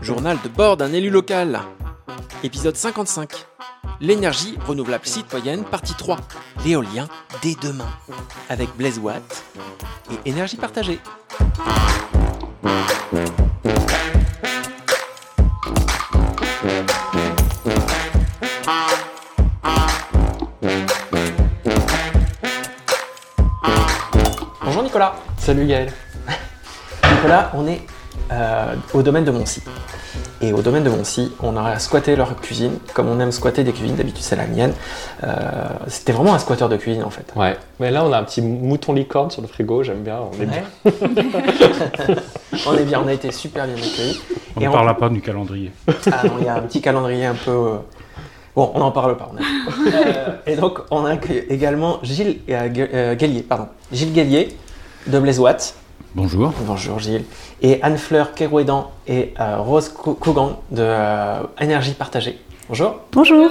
Journal de bord d'un élu local. Épisode 55. L'énergie renouvelable citoyenne, partie 3. L'éolien dès demain. Avec Blaise Watt et énergie partagée. Bonjour Nicolas. Salut Gaël. Nicolas, on est euh, au domaine de Moncy. Et au domaine de Moncy, on a squatté leur cuisine, comme on aime squatter des cuisines, d'habitude c'est la mienne. Euh, C'était vraiment un squatteur de cuisine en fait. Ouais, mais là on a un petit mouton licorne sur le frigo, j'aime bien, on est bien. on est bien, on a été super bien accueillis. On ne parlera pas du calendrier. Ah non, il y a un petit calendrier un peu... euh, Bon, on n'en parle pas. on a- Euh, et donc, on a également Gilles euh, Gallier, pardon. Gilles Gallier de Blaise Watt. Bonjour. Bonjour Gilles. Et Anne-Fleur Kerouédan et euh, Rose Cou- Cougan de euh, Énergie Partagée. Bonjour. Bonjour.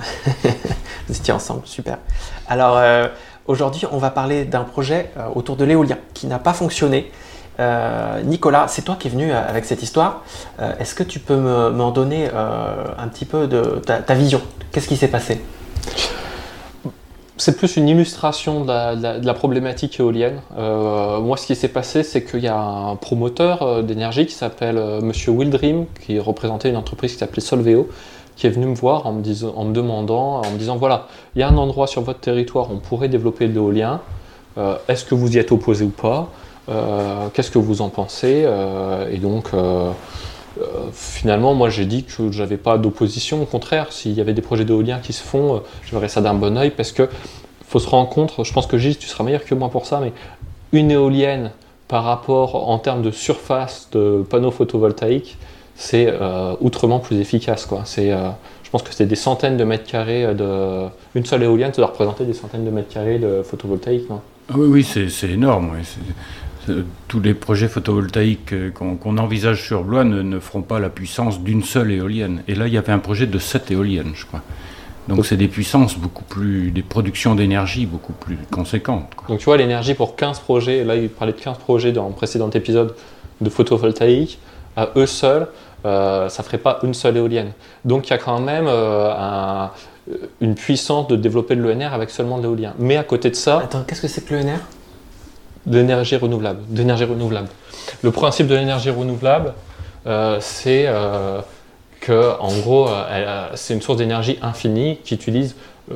Vous étiez ensemble, super. Alors euh, aujourd'hui, on va parler d'un projet euh, autour de l'éolien qui n'a pas fonctionné. Euh, Nicolas, c'est toi qui es venu avec cette histoire. Euh, Est-ce que tu peux me- m'en donner euh, un petit peu de ta, ta vision? Qu'est-ce qui s'est passé? C'est plus une illustration de la, problématique éolienne. Euh, moi ce qui s'est passé c'est qu'il y a un promoteur euh, d'énergie qui s'appelle euh, Monsieur Wildream, qui représentait une entreprise qui s'appelait Solveo, qui est venu me voir en me, demandant, en me disant voilà, il y a un endroit sur votre territoire où on pourrait développer de l'éolien. Est-ce que vous y êtes opposé ou pas? Qu'est-ce que vous en pensez? Et donc, finalement, moi j'ai dit que j'avais pas d'opposition. Au contraire, s'il y avait des projets d'éolien qui se font, euh, je verrais ça d'un bon oeil parce que faut se rendre compte, je pense que Gilles, tu seras meilleur que moi pour ça, mais une éolienne par rapport en termes de surface de panneaux photovoltaïques, c'est euh, outrement plus efficace. Euh, je pense que c'est des centaines de mètres carrés. Une seule éolienne, ça doit représenter des centaines de mètres carrés de photovoltaïque. Ah Oui, oui, c'est énorme. C'est- Tous les projets photovoltaïques euh, qu'on envisage sur Blois ne, ne feront pas la puissance d'une seule éolienne. Et là, il y avait un projet de sept éoliennes, je crois. Donc c'est des puissances beaucoup plus, des productions d'énergie beaucoup plus conséquentes. quoi. Donc tu vois, l'énergie pour 15 projets, là il parlait de 15 projets dans le précédent épisode de photovoltaïque, à eux seuls, euh, ça ferait pas une seule éolienne. Donc il y a quand même euh, un- une puissance de développer de l'ENR avec seulement de l'éolien. Mais à côté de ça, Attends, qu'est-ce que c'est que l'ENR renouvelable. d'énergie renouvelable. Le principe de l'énergie renouvelable, euh, c'est euh, que, en gros, euh, c'est une source d'énergie infinie qui utilise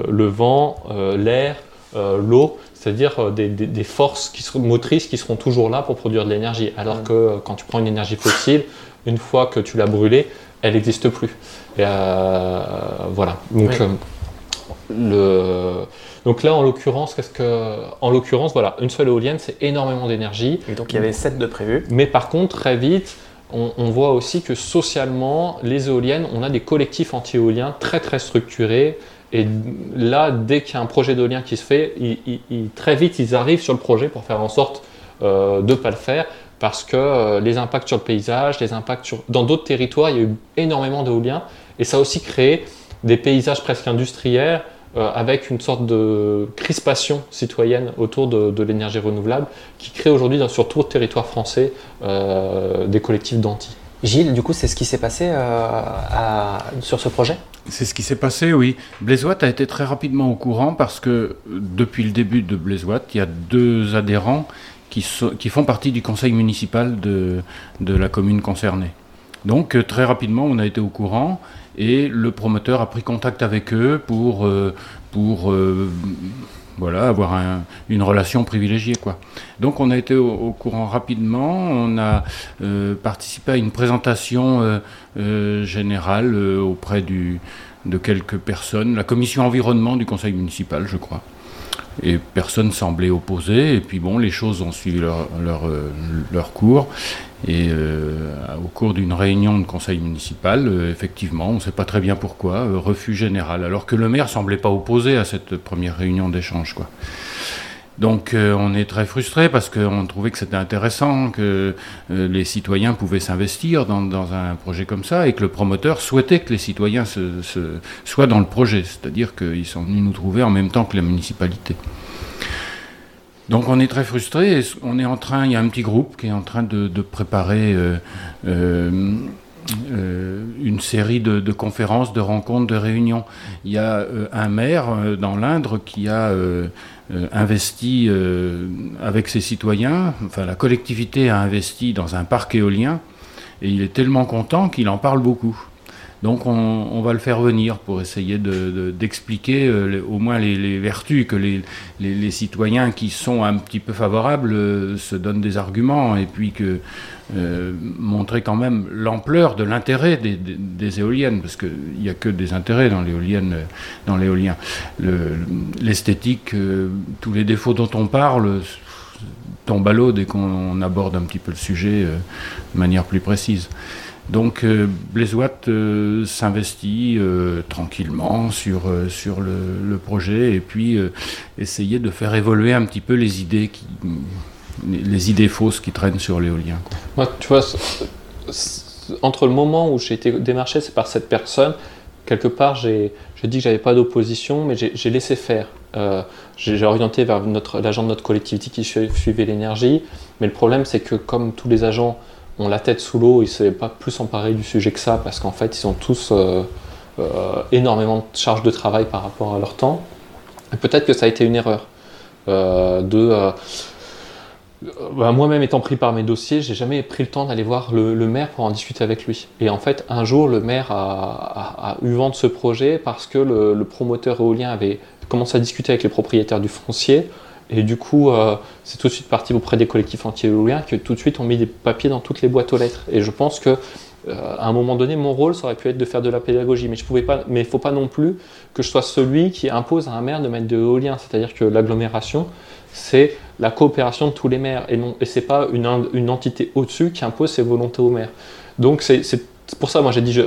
le vent, l'air, l'eau, c'est-à-dire des, des- des forces qui seront, motrices qui seront toujours là pour produire de l'énergie. Alors que quand tu prends une énergie fossile, une fois que tu l'as brûlée, elle n'existe plus. Et, voilà. Donc, Oui. Le, donc là, en l'occurrence, qu'est-ce que, en l'occurrence, voilà, une seule éolienne, c'est énormément d'énergie. Et donc il y avait 7 de prévus. Mais par contre, très vite, on, on voit aussi que socialement, les éoliennes, on a des collectifs anti-éoliens très très structurés. Et là, dès qu'il y a un projet d'éolien qui se fait, ils- ils- ils- très vite, ils arrivent sur le projet pour faire en sorte euh, de ne pas le faire. Parce que euh, les impacts sur le paysage, les impacts sur... Dans d'autres territoires, il y a eu énormément d'éoliens. Et ça a aussi créé des paysages presque industriels euh, avec une sorte de crispation citoyenne autour de, de l'énergie renouvelable qui crée aujourd'hui dans- sur tout le territoire français euh, des collectifs d'anti. Gilles, du coup, c'est ce qui s'est passé euh, à- sur ce projet? C'est ce qui s'est passé, oui. Blaise Watt a été très rapidement au courant parce que depuis le début de Blaise Watt, il y a deux adhérents qui, so- qui font partie du conseil municipal de, de la commune concernée. Donc euh, très rapidement, on a été au courant et le promoteur a pris contact avec eux pour, euh, euh, voilà, avoir un- une relation privilégiée. Quoi. Donc on a été au, courant rapidement, on a participé à une présentation générale auprès du, de quelques personnes, la commission environnement du conseil municipal, je crois. Et personne semblait opposé. Et puis bon, les choses ont suivi leur, euh, cours. Et euh, au cours d'une réunion de conseil municipal, euh, effectivement, on ne sait pas très bien pourquoi, refus général. Alors que le maire semblait pas opposé à cette première réunion d'échange, quoi. Donc euh, on est très frustré parce qu'on trouvait que c'était intéressant, que euh, les citoyens pouvaient s'investir dans, un projet comme ça et que le promoteur souhaitait que les citoyens soient dans le projet, c'est-à-dire qu'ils sont venus nous trouver en même temps que la municipalité. Donc on est très frustré. On est en train, il y a un petit groupe qui est en train de, préparer euh, une série de, conférences, de rencontres, de réunions. Il y a un maire dans l'Indre qui a investi avec ses citoyens, enfin la collectivité a investi dans un parc éolien, et il est tellement content qu'il en parle beaucoup. Donc on, va le faire venir pour essayer d'expliquer euh, au moins les, vertus, que les, citoyens qui sont un petit peu favorables euh, se donnent des arguments et puis que euh, montrer quand même l'ampleur de l'intérêt des, éoliennes, parce qu'il n'y a que des intérêts dans l'éolienne, dans l'éolien. L'esthétique, tous les défauts dont on parle tombent à l'eau dès qu'on aborde un petit peu le sujet de manière plus précise. Donc euh, euh s'investit euh, tranquillement sur, euh, sur le, projet et puis essayer de faire évoluer un petit peu les idées, qui, les idées fausses qui traînent sur l'éolien. Moi, tu vois, entre le moment où j'ai été démarché, c'est par cette personne, quelque part, j'ai dit que j'avais pas d'opposition, mais j'ai laissé faire. j'ai orienté vers l'agent de notre collectivité qui suivait l'énergie, mais le problème, c'est que comme tous les agents ont la tête sous l'eau, ils ne savaient pas plus emparer du sujet que ça, parce qu'en fait, ils ont tous euh, euh, énormément de charges de travail par rapport à leur temps. Peut-être que ça a été une erreur. Euh, de bah, moi-même étant pris par mes dossiers, j'ai jamais pris le temps d'aller voir le, maire pour en discuter avec lui. Et en fait, un jour, le maire a, eu vent de ce projet parce que le, promoteur éolien avait commencé à discuter avec les propriétaires du foncier et du coup, euh, c'est tout de suite parti auprès des collectifs anti-éoliens qui tout de suite ont mis des papiers dans toutes les boîtes aux lettres. Et je pense que euh, à un moment donné, mon rôle, ça aurait pu être de faire de la pédagogie, mais je pouvais pas. Mais il faut pas non plus que je sois celui qui impose à un maire de mettre de l'éolien. C'est-à-dire que l'agglomération, c'est la coopération de tous les maires, et non, et c'est pas une, une entité au-dessus qui impose ses volontés aux maires. Donc c'est pour ça, moi j'ai dit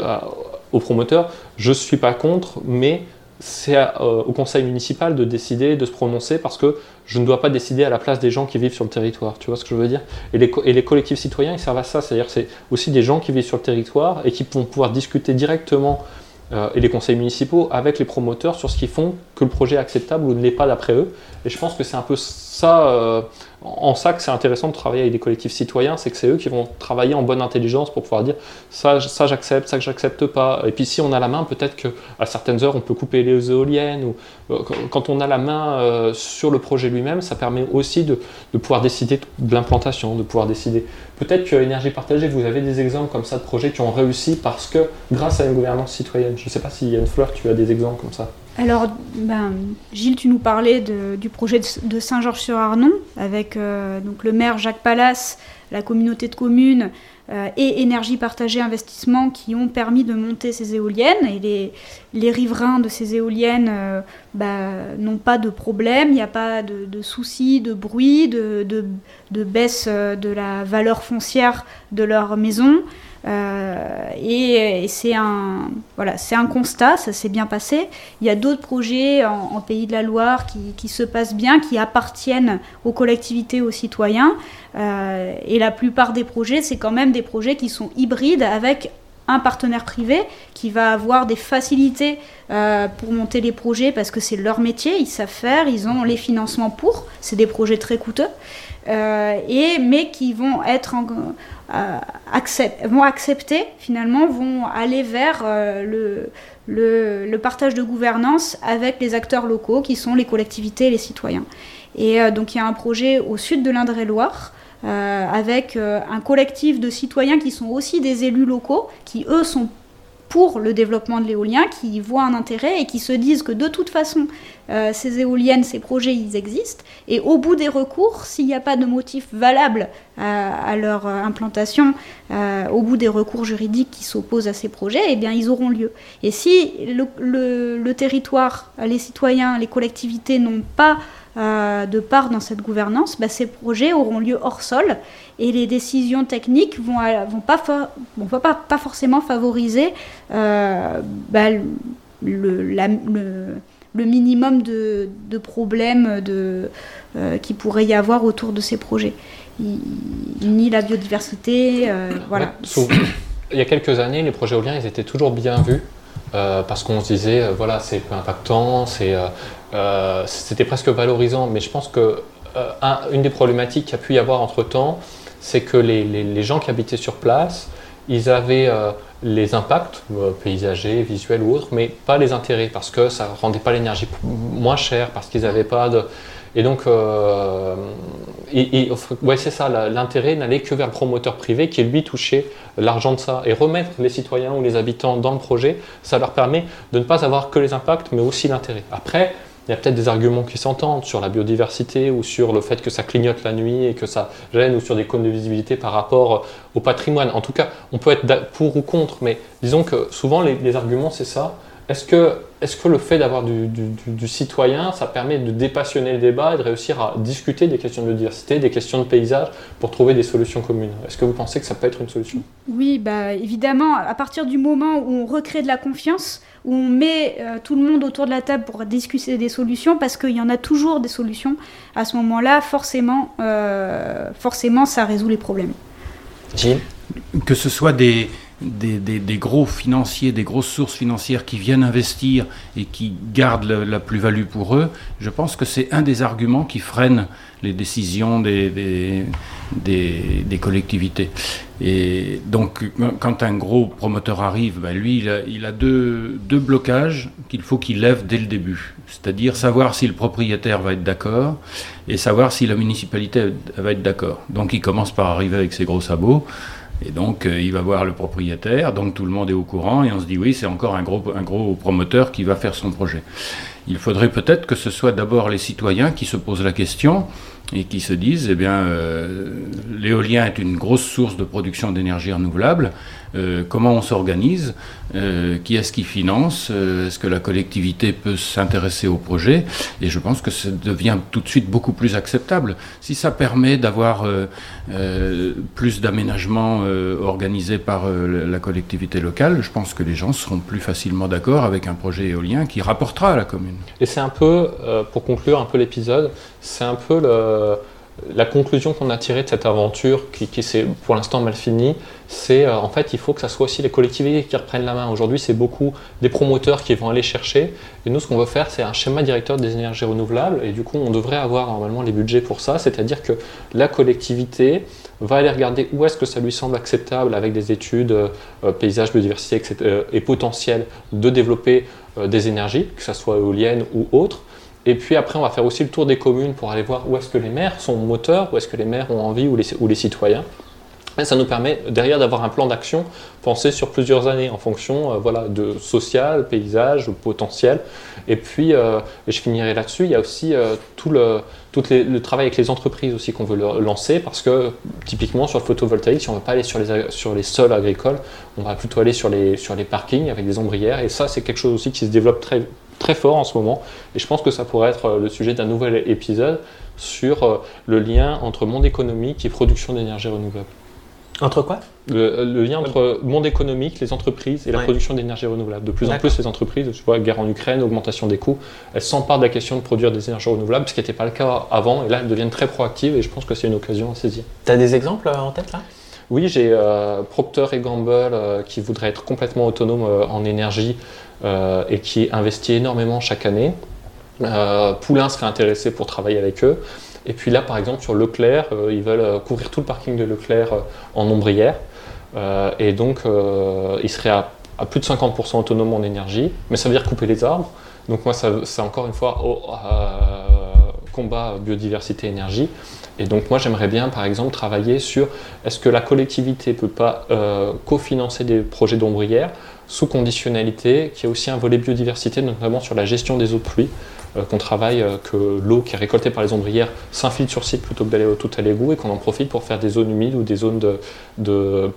aux promoteurs, je suis pas contre, mais c'est euh, au conseil municipal de décider, de se prononcer, parce que je ne dois pas décider à la place des gens qui vivent sur le territoire. Tu vois ce que je veux dire? Et les, et les, collectifs citoyens, ils servent à ça. C'est-à-dire c'est aussi des gens qui vivent sur le territoire et qui vont pouvoir discuter directement, euh, et les conseils municipaux, avec les promoteurs sur ce qu'ils font, que le projet est acceptable ou ne l'est pas d'après eux. Et je pense que c'est un peu ça... Euh, en ça que c'est intéressant de travailler avec des collectifs citoyens, c'est que c'est eux qui vont travailler en bonne intelligence pour pouvoir dire ça, ça j'accepte, ça que j'accepte pas. Et puis si on a la main, peut-être qu'à certaines heures on peut couper les éoliennes. Ou euh, quand on a la main euh, sur le projet lui-même, ça permet aussi de, pouvoir décider de l'implantation, de pouvoir décider. Peut-être que énergie partagée, vous avez des exemples comme ça de projets qui ont réussi parce que grâce à une gouvernance citoyenne. Je ne sais pas si Yann Fleur, tu as des exemples comme ça. Alors, ben, Gilles, tu nous parlais du projet de, Saint-Georges-sur-Arnon avec euh, donc le maire Jacques Pallas, la communauté de communes euh, et Énergie Partagée Investissement qui ont permis de monter ces éoliennes. Et les, riverains de ces éoliennes euh, ben, n'ont pas de problème, il n'y a pas de, soucis, de bruit, de, de, baisse de la valeur foncière de leur maison. Euh, et, c'est un, voilà, un constat, ça s'est bien passé. Il y a d'autres projets en, Pays de la Loire qui, qui, se passent bien, qui appartiennent aux collectivités, aux citoyens. Euh, et la plupart des projets, c'est quand même des projets qui sont hybrides avec un partenaire privé qui va avoir des facilités euh, pour monter les projets parce que c'est leur métier, ils savent faire, ils ont les financements pour. C'est des projets très coûteux. et, mais qui vont être en, euh, vont accepter, finalement, vont aller vers euh, le, le, partage de gouvernance avec les acteurs locaux qui sont les collectivités et les citoyens. Et euh, donc il y a un projet au sud de l'Indre-et-Loire avec un collectif de citoyens qui sont aussi des élus locaux, qui eux sont pour le développement de l'éolien, qui voient un intérêt et qui se disent que de toute façon, euh, ces éoliennes, ces projets, ils existent. Et au bout des recours, s'il n'y a pas de motif valable euh, à leur euh, implantation, au bout des recours juridiques qui s'opposent à ces projets, eh bien, ils auront lieu. Et si le territoire, les citoyens, les collectivités n'ont pas euh, de part dans cette gouvernance, bah, ces projets auront lieu hors sol et les décisions techniques vont, euh, vont, pas, vont pas, pas, forcément favoriser euh, bah, le, le, minimum de, de problèmes de, qui pourrait y avoir autour de ces projets. ni la biodiversité, voilà. Il y a quelques années, les projets éoliens, ils étaient toujours bien vus. parce qu'on se disait, voilà, c'est peu impactant, c'est euh, c'était presque valorisant, mais je pense que euh, une des problématiques qu'il y a pu y avoir entre temps, c'est que les, gens qui habitaient sur place, ils avaient les impacts paysagers, visuels ou autres, mais pas les intérêts parce que ça rendait pas l'énergie moins chère, parce qu'ils n'avaient pas de et donc, euh, ouais, c'est ça, l'intérêt n'allait que vers le promoteur privé qui, lui, touchait l'argent de ça. Et remettre les citoyens ou les habitants dans le projet, ça leur permet de ne pas avoir que les impacts, mais aussi l'intérêt. Après, il y a peut-être des arguments qui s'entendent sur la biodiversité ou sur le fait que ça clignote la nuit et que ça gêne ou sur des cônes de visibilité par rapport au patrimoine. En tout cas, on peut être pour ou contre, mais disons que souvent les arguments, c'est ça. Est-ce que, est que, le fait d'avoir du, citoyen, ça permet de dépassionner le débat et de réussir à discuter des questions de biodiversité, des questions de paysage pour trouver des solutions communes? Est-ce que vous pensez que ça peut être une solution? Oui, bah, évidemment, à partir du moment où on recrée de la confiance, où on met euh, tout le monde autour de la table pour discuter des solutions, parce qu'il y en a toujours des solutions, à ce moment-là, forcément, euh, forcément, ça résout les problèmes. Gilles Que ce soit des des, gros financiers, des grosses sources financières qui viennent investir et qui gardent la, plus-value pour eux, je pense que c'est un des arguments qui freine les décisions des, des, collectivités. Et donc, quand un gros promoteur arrive, ben lui, il a, il a deux, deux, blocages qu'il faut qu'il lève dès le début. C'est-à-dire savoir si le propriétaire va être d'accord et savoir si la municipalité va être d'accord. Donc, il commence par arriver avec ses gros sabots. Et donc, euh, il va voir le propriétaire, donc tout le monde est au courant, et on se dit, oui, c'est encore un gros, un gros promoteur qui va faire son projet. Il faudrait peut-être que ce soit d'abord les citoyens qui se posent la question, et qui se disent, eh bien, euh, l'éolien est une grosse source de production d'énergie renouvelable. Euh, comment on s'organise? Euh, Qui est-ce qui finance? Est-ce que la collectivité peut s'intéresser au projet? Et je pense que ça devient tout de suite beaucoup plus acceptable. Si ça permet d'avoir plus d'aménagements organisés par la collectivité locale, je pense que les gens seront plus facilement d'accord avec un projet éolien qui rapportera à la commune. Et c'est un peu, pour conclure un peu l'épisode, c'est un peu le euh, la conclusion qu'on a tirée de cette aventure, qui, s'est pour l'instant mal finie, c'est euh, en fait il faut que ça soit aussi les collectivités qui reprennent la main. Aujourd'hui, c'est beaucoup des promoteurs qui vont aller chercher. Et nous, ce qu'on veut faire, c'est un schéma directeur des énergies renouvelables. Et du coup, on devrait avoir normalement les budgets pour ça. C'est-à-dire que la collectivité va aller regarder où est-ce que ça lui semble acceptable avec des études, euh, paysage, biodiversité etc., et potentiel de développer des énergies, que ce soit éoliennes ou autres. Et puis après, on va faire aussi le tour des communes pour aller voir où est-ce que les maires sont moteurs, où est-ce que les maires ont envie, ou les, ou les citoyens. Ça nous permet derrière d'avoir un plan d'action pensé sur plusieurs années en fonction euh, voilà, de social, paysage, potentiel. Et puis, euh, et je finirai là-dessus, il y a aussi euh, tout, le, travail avec les entreprises aussi qu'on veut lancer parce que typiquement sur le photovoltaïque, si on ne veut pas aller sur les, sols agricoles, on va plutôt aller sur les, parkings avec des ombrières. Et ça, c'est quelque chose aussi qui se développe très, très fort en ce moment. Et je pense que ça pourrait être le sujet d'un nouvel épisode sur le lien entre monde économique et production d'énergie renouvelable. Entre quoi? Le, lien entre monde économique, les entreprises et la production d'énergie renouvelable. De plus en plus, les entreprises, tu vois, guerre en Ukraine, augmentation des coûts, elles s'emparent de la question de produire des énergies renouvelables, ce qui n'était pas le cas avant, et là, elles deviennent très proactives, et je pense que c'est une occasion à saisir. Tu as des exemples euh, en tête là? Oui, j'ai Procter et Gamble qui voudrait être complètement autonome en énergie euh, et qui investit énormément chaque année. Euh, Poulain serait intéressé pour travailler avec eux. Et puis là, par exemple, sur Leclerc, euh, ils veulent couvrir tout le parking de Leclerc en ombrière. et donc, ils seraient à, plus de 50% autonomes en énergie. Mais ça veut dire couper les arbres. Donc moi, c'est encore une fois au combat biodiversité énergie. Et donc moi, j'aimerais bien, par exemple, travailler sur est-ce que la collectivité peut pas cofinancer des projets d'ombrière sous conditionnalité, qui a aussi un volet biodiversité, notamment sur la gestion des eaux de pluie, euh, qu'on travaille, euh, que l'eau qui est récoltée par les ombrières s'infiltre sur site plutôt que d'aller tout à l'égout et qu'on en profite pour faire des zones humides ou des zones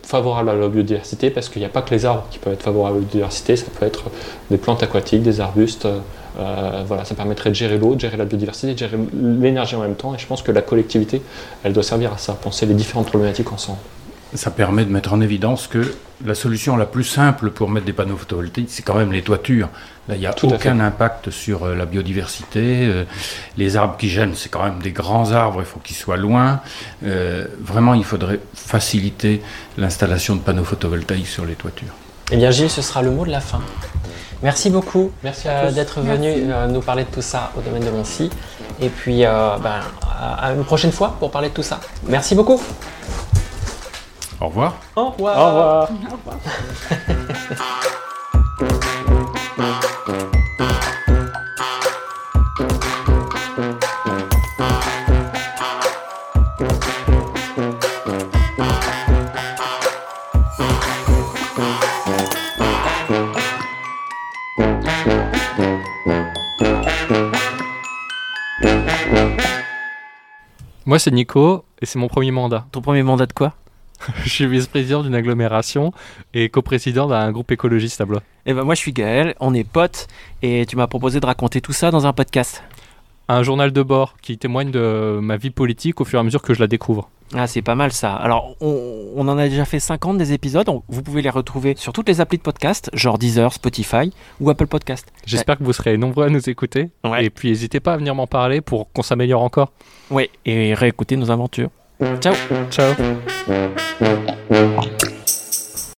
favorables à la biodiversité, parce qu'il n'y a pas que les arbres qui peuvent être favorables à la biodiversité, ça peut être des plantes aquatiques, des arbustes. Euh, voilà, ça permettrait de gérer l'eau, de gérer la biodiversité, de gérer l'énergie en même temps. Et je pense que la collectivité, elle doit servir à ça, penser les différentes problématiques ensemble ça permet de mettre en évidence que la solution la plus simple pour mettre des panneaux photovoltaïques, c'est quand même les toitures. Là, il n'y a aucun impact sur euh, la biodiversité. Euh, les arbres qui gênent, c'est quand même des grands arbres, il faut qu'ils soient loin. Euh, vraiment, il faudrait faciliter l'installation de panneaux photovoltaïques sur les toitures. Eh bien, Gilles, ce sera le mot de la fin. Merci beaucoup d'être venu nous parler de tout ça au domaine de Moncy. Et puis, ben, à une prochaine fois pour parler de tout ça. Merci beaucoup. Au revoir. Au revoir. Au revoir. Au revoir. Moi, c'est Nico et c'est mon premier mandat. Ton premier mandat de quoi? Je suis vice-président d'une agglomération et coprésident d'un groupe écologiste à Blois. Eh ben moi je suis Gaël, on est potes et tu m'as proposé de raconter tout ça dans un podcast. Un journal de bord qui témoigne de ma vie politique au fur et à mesure que je la découvre. Ah c'est pas mal ça. Alors on, on en a déjà fait 50 des épisodes, on- vous pouvez les retrouver sur toutes les applis de podcast, genre Deezer, Spotify ou Apple Podcast. J'espère que vous serez nombreux à nous écouter. Ouais. Et puis n'hésitez pas à venir m'en parler pour qu'on s'améliore encore. Ouais, et réécouter nos aventures. Ciao Ciao